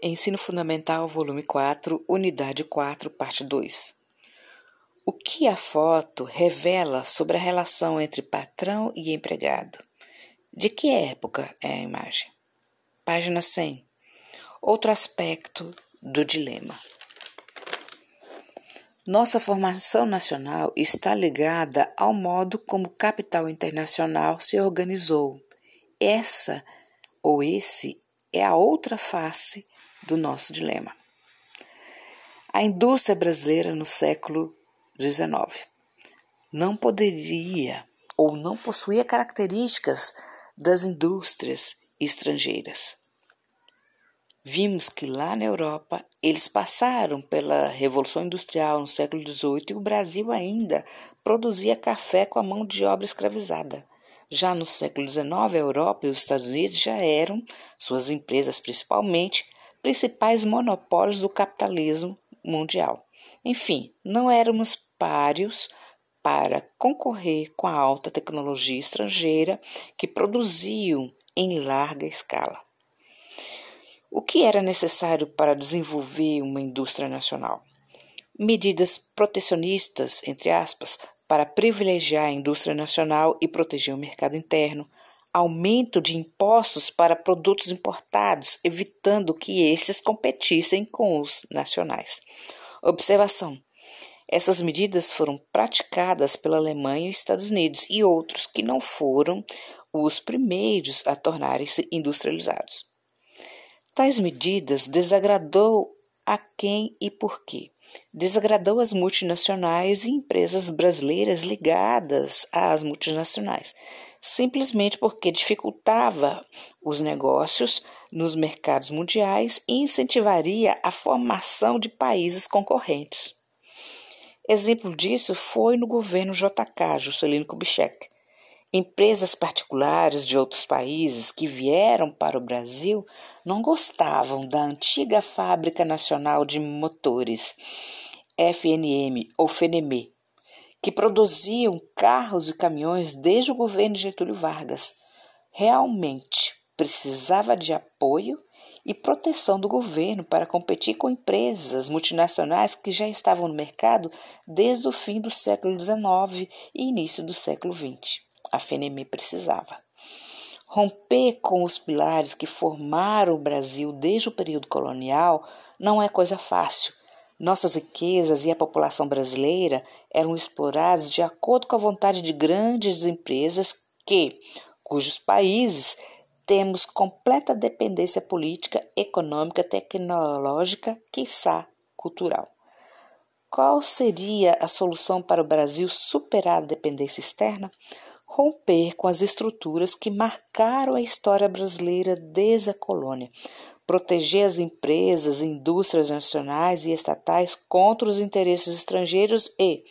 Ensino Fundamental, volume 4, unidade 4, parte 2. O que a foto revela sobre a relação entre patrão e empregado? De que época é a imagem? Página 100. Outro aspecto do dilema. Nossa formação nacional está ligada ao modo como o capital internacional se organizou. Essa ou esse é a outra face do nosso dilema. A indústria brasileira no século XIX não poderia ou não possuía características das indústrias estrangeiras. Vimos que lá na Europa eles passaram pela Revolução Industrial no século XVIII e o Brasil ainda produzia café com a mão de obra escravizada. Já no século XIX, a Europa e os Estados Unidos já eram, suas empresas principalmente, principais monopólios do capitalismo mundial. Enfim, não éramos páreos para concorrer com a alta tecnologia estrangeira que produziam em larga escala. O que era necessário para desenvolver uma indústria nacional? Medidas protecionistas, entre aspas, para privilegiar a indústria nacional e proteger o mercado interno, aumento de impostos para produtos importados, evitando que estes competissem com os nacionais. Observação: essas medidas foram praticadas pela Alemanha e Estados Unidos e outros que não foram os primeiros a tornarem-se industrializados. Tais medidas desagradou a quem e por quê? Desagradou as multinacionais e empresas brasileiras ligadas às multinacionais, simplesmente porque dificultava os negócios nos mercados mundiais e incentivaria a formação de países concorrentes. Exemplo disso foi no governo JK, Juscelino Kubitschek. Empresas particulares de outros países que vieram para o Brasil não gostavam da antiga Fábrica Nacional de Motores, FNM ou FNME, que produziam carros e caminhões desde o governo de Getúlio Vargas. Realmente precisava de apoio e proteção do governo para competir com empresas multinacionais que já estavam no mercado desde o fim do século XIX e início do século XX. A FNM precisava. Romper com os pilares que formaram o Brasil desde o período colonial não é coisa fácil nossas riquezas e a população brasileira eram explorados de acordo com a vontade de grandes empresas que, cujos países temos completa dependência política, econômica, tecnológica, quiçá cultural. Qual seria a solução para o Brasil superar a dependência externa? Romper com as estruturas que marcaram a história brasileira desde a colônia, proteger as empresas, indústrias nacionais e estatais contra os interesses estrangeiros e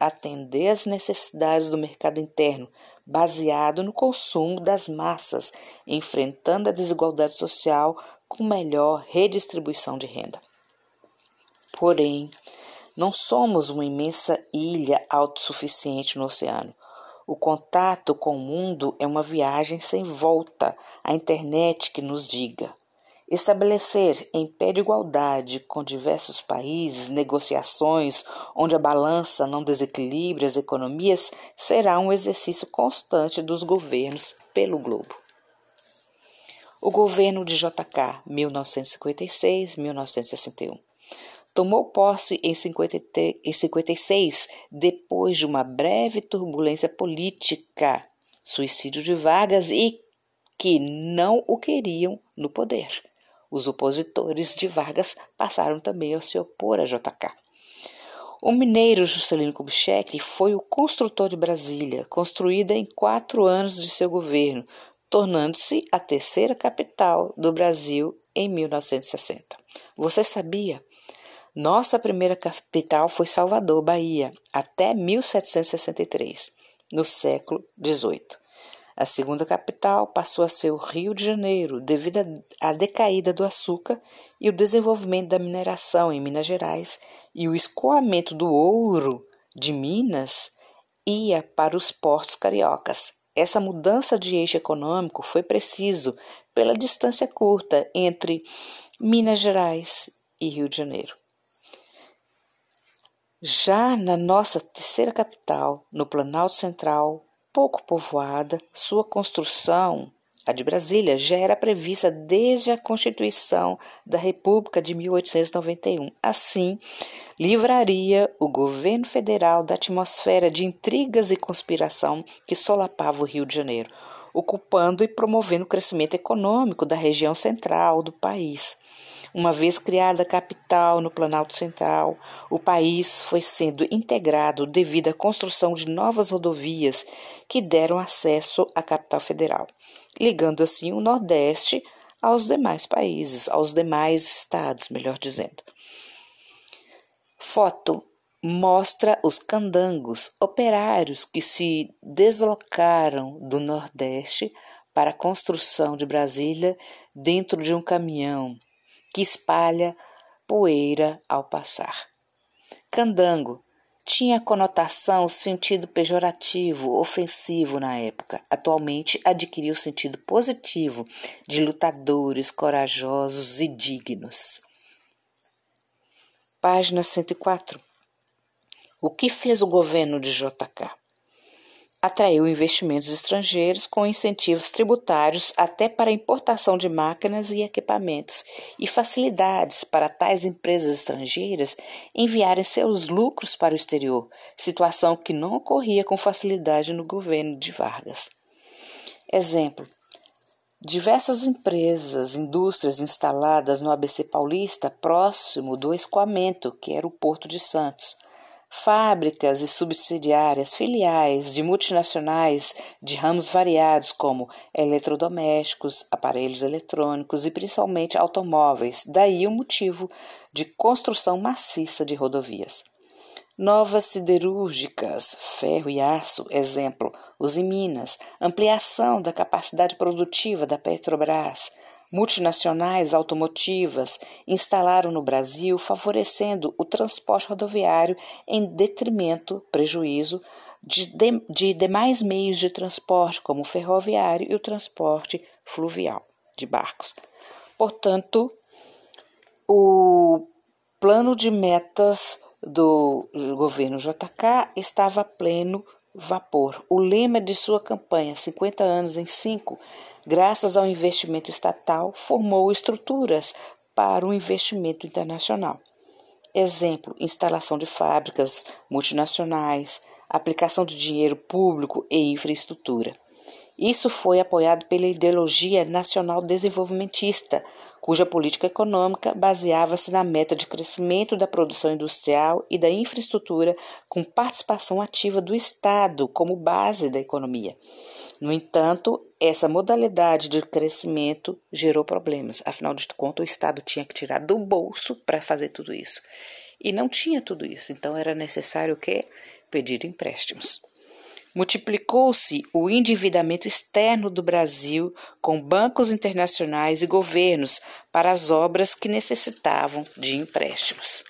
atender às necessidades do mercado interno, baseado no consumo das massas, enfrentando a desigualdade social com melhor redistribuição de renda. Porém, não somos uma imensa ilha autossuficiente no oceano. O contato com o mundo é uma viagem sem volta. A internet que nos diga: Estabelecer em pé de igualdade com diversos países negociações onde a balança não desequilibre as economias será um exercício constante dos governos pelo globo. O governo de JK, 1956-1961. Tomou posse em 56, depois de uma breve turbulência política, suicídio de Vargas e que não o queriam no poder. Os opositores de Vargas passaram também a se opor a JK. O mineiro Juscelino Kubitschek foi o construtor de Brasília, construída em quatro anos de seu governo, tornando-se a terceira capital do Brasil em 1960. Você sabia? Nossa primeira capital foi Salvador, Bahia, até 1763, no século XVIII. A segunda capital passou a ser o Rio de Janeiro, devido à decaída do açúcar e o desenvolvimento da mineração em Minas Gerais e o escoamento do ouro de Minas ia para os portos cariocas. Essa mudança de eixo econômico foi preciso pela distância curta entre Minas Gerais e Rio de Janeiro. Já na nossa terceira capital, no Planalto Central, pouco povoada, sua construção, a de Brasília, já era prevista desde a Constituição da República de 1891. Assim, livraria o governo federal da atmosfera de intrigas e conspiração que solapava o Rio de Janeiro, ocupando e promovendo o crescimento econômico da região central do país. Uma vez criada a capital no Planalto Central, o país foi sendo integrado devido à construção de novas rodovias que deram acesso à capital federal, ligando assim o Nordeste aos demais países, aos demais estados, melhor dizendo. Foto mostra os candangos, operários que se deslocaram do Nordeste para a construção de Brasília dentro de um caminhão que espalha poeira ao passar. Candango tinha conotação sentido pejorativo, ofensivo na época. Atualmente adquiriu sentido positivo de lutadores corajosos e dignos. Página 104. O que fez o governo de JK? Atraiu investimentos estrangeiros com incentivos tributários até para a importação de máquinas e equipamentos e facilidades para tais empresas estrangeiras enviarem seus lucros para o exterior, situação que não ocorria com facilidade no governo de Vargas. Exemplo: Diversas empresas, indústrias instaladas no ABC Paulista, próximo do escoamento, que era o Porto de Santos, Fábricas e subsidiárias filiais de multinacionais de ramos variados como eletrodomésticos, aparelhos eletrônicos e principalmente automóveis, daí o motivo de construção maciça de rodovias. Novas siderúrgicas, ferro e aço, exemplo, os em Minas, ampliação da capacidade produtiva da Petrobras, multinacionais automotivas instalaram no Brasil, favorecendo o transporte rodoviário em detrimento, prejuízo, de, de, de demais meios de transporte, como o ferroviário e o transporte fluvial de barcos. Portanto, o plano de metas do governo JK estava pleno vapor. O lema de sua campanha, 50 anos em 5, graças ao investimento estatal, formou estruturas para o investimento internacional. Exemplo: instalação de fábricas multinacionais, aplicação de dinheiro público e infraestrutura. Isso foi apoiado pela ideologia nacional desenvolvimentista, cuja política econômica baseava-se na meta de crescimento da produção industrial e da infraestrutura, com participação ativa do Estado como base da economia. No entanto, essa modalidade de crescimento gerou problemas. Afinal de contas, o Estado tinha que tirar do bolso para fazer tudo isso. E não tinha tudo isso, então era necessário o quê? Pedir empréstimos. Multiplicou-se o endividamento externo do Brasil com bancos internacionais e governos para as obras que necessitavam de empréstimos.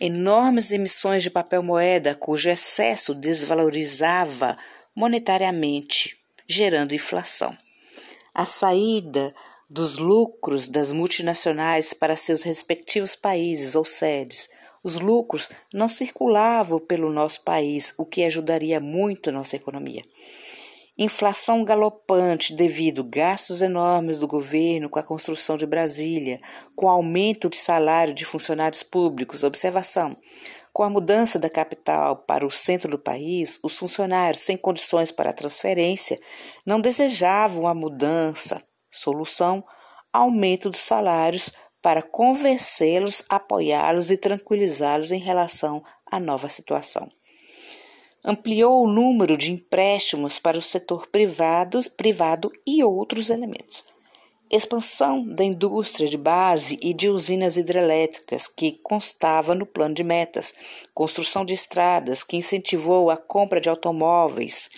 Enormes emissões de papel moeda, cujo excesso desvalorizava monetariamente, gerando inflação. A saída dos lucros das multinacionais para seus respectivos países ou sedes. Os lucros não circulavam pelo nosso país, o que ajudaria muito nossa economia. Inflação galopante devido gastos enormes do governo com a construção de Brasília, com aumento de salário de funcionários públicos. Observação: com a mudança da capital para o centro do país, os funcionários sem condições para transferência não desejavam a mudança. Solução: aumento dos salários para convencê-los, apoiá-los e tranquilizá-los em relação à nova situação. Ampliou o número de empréstimos para o setor privado, privado e outros elementos. Expansão da indústria de base e de usinas hidrelétricas, que constava no plano de metas, construção de estradas, que incentivou a compra de automóveis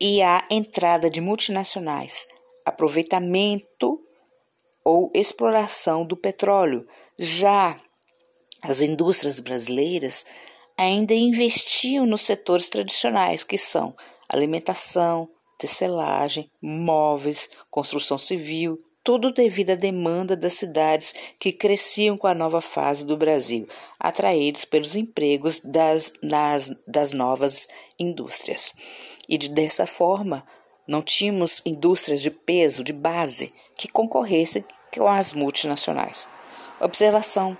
e a entrada de multinacionais, aproveitamento ou exploração do petróleo. Já as indústrias brasileiras ainda investiam nos setores tradicionais, que são alimentação, tecelagem, móveis, construção civil, tudo devido à demanda das cidades que cresciam com a nova fase do Brasil, atraídos pelos empregos das, nas, das novas indústrias. E de, dessa forma, não tínhamos indústrias de peso, de base, que concorressem com as multinacionais. Observação: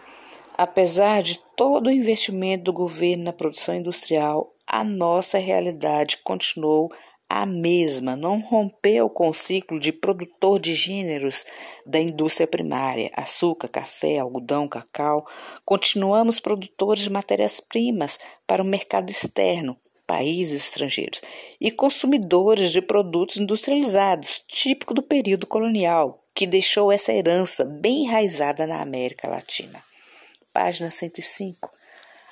apesar de todo o investimento do governo na produção industrial, a nossa realidade continuou a mesma, não rompeu com o ciclo de produtor de gêneros da indústria primária, açúcar, café, algodão, cacau. Continuamos produtores de matérias-primas para o mercado externo, países estrangeiros, e consumidores de produtos industrializados, típico do período colonial, que deixou essa herança bem enraizada na América Latina. Página 105.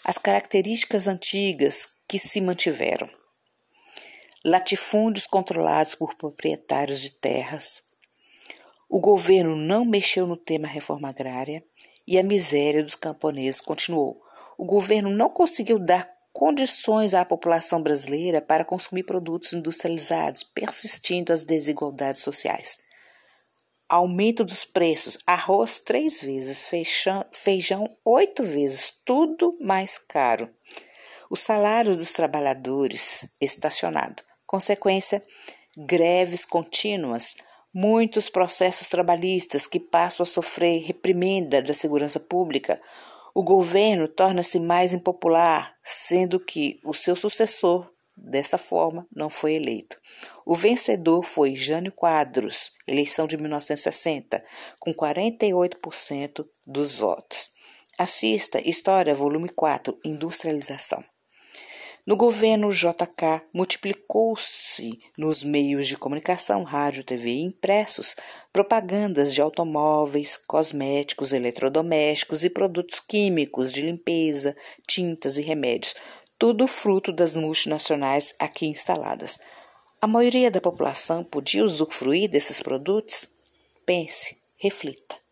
As características antigas que se mantiveram latifúndios controlados por proprietários de terras. O governo não mexeu no tema reforma agrária e a miséria dos camponeses continuou. O governo não conseguiu dar condições à população brasileira para consumir produtos industrializados, persistindo as desigualdades sociais. Aumento dos preços: arroz três vezes, feijão, oito vezes, tudo mais caro. O salário dos trabalhadores estacionado. Consequência: greves contínuas, muitos processos trabalhistas que passam a sofrer reprimenda da segurança pública. O governo torna-se mais impopular, sendo que o seu sucessor, dessa forma, não foi eleito. O vencedor foi Jânio Quadros, eleição de 1960, com 48% dos votos. Assista História, volume 4, Industrialização. No governo JK, multiplicou-se nos meios de comunicação, rádio, TV e impressos, propagandas de automóveis, cosméticos, eletrodomésticos e produtos químicos de limpeza, tintas e remédios, tudo fruto das multinacionais aqui instaladas. A maioria da população podia usufruir desses produtos? Pense, reflita.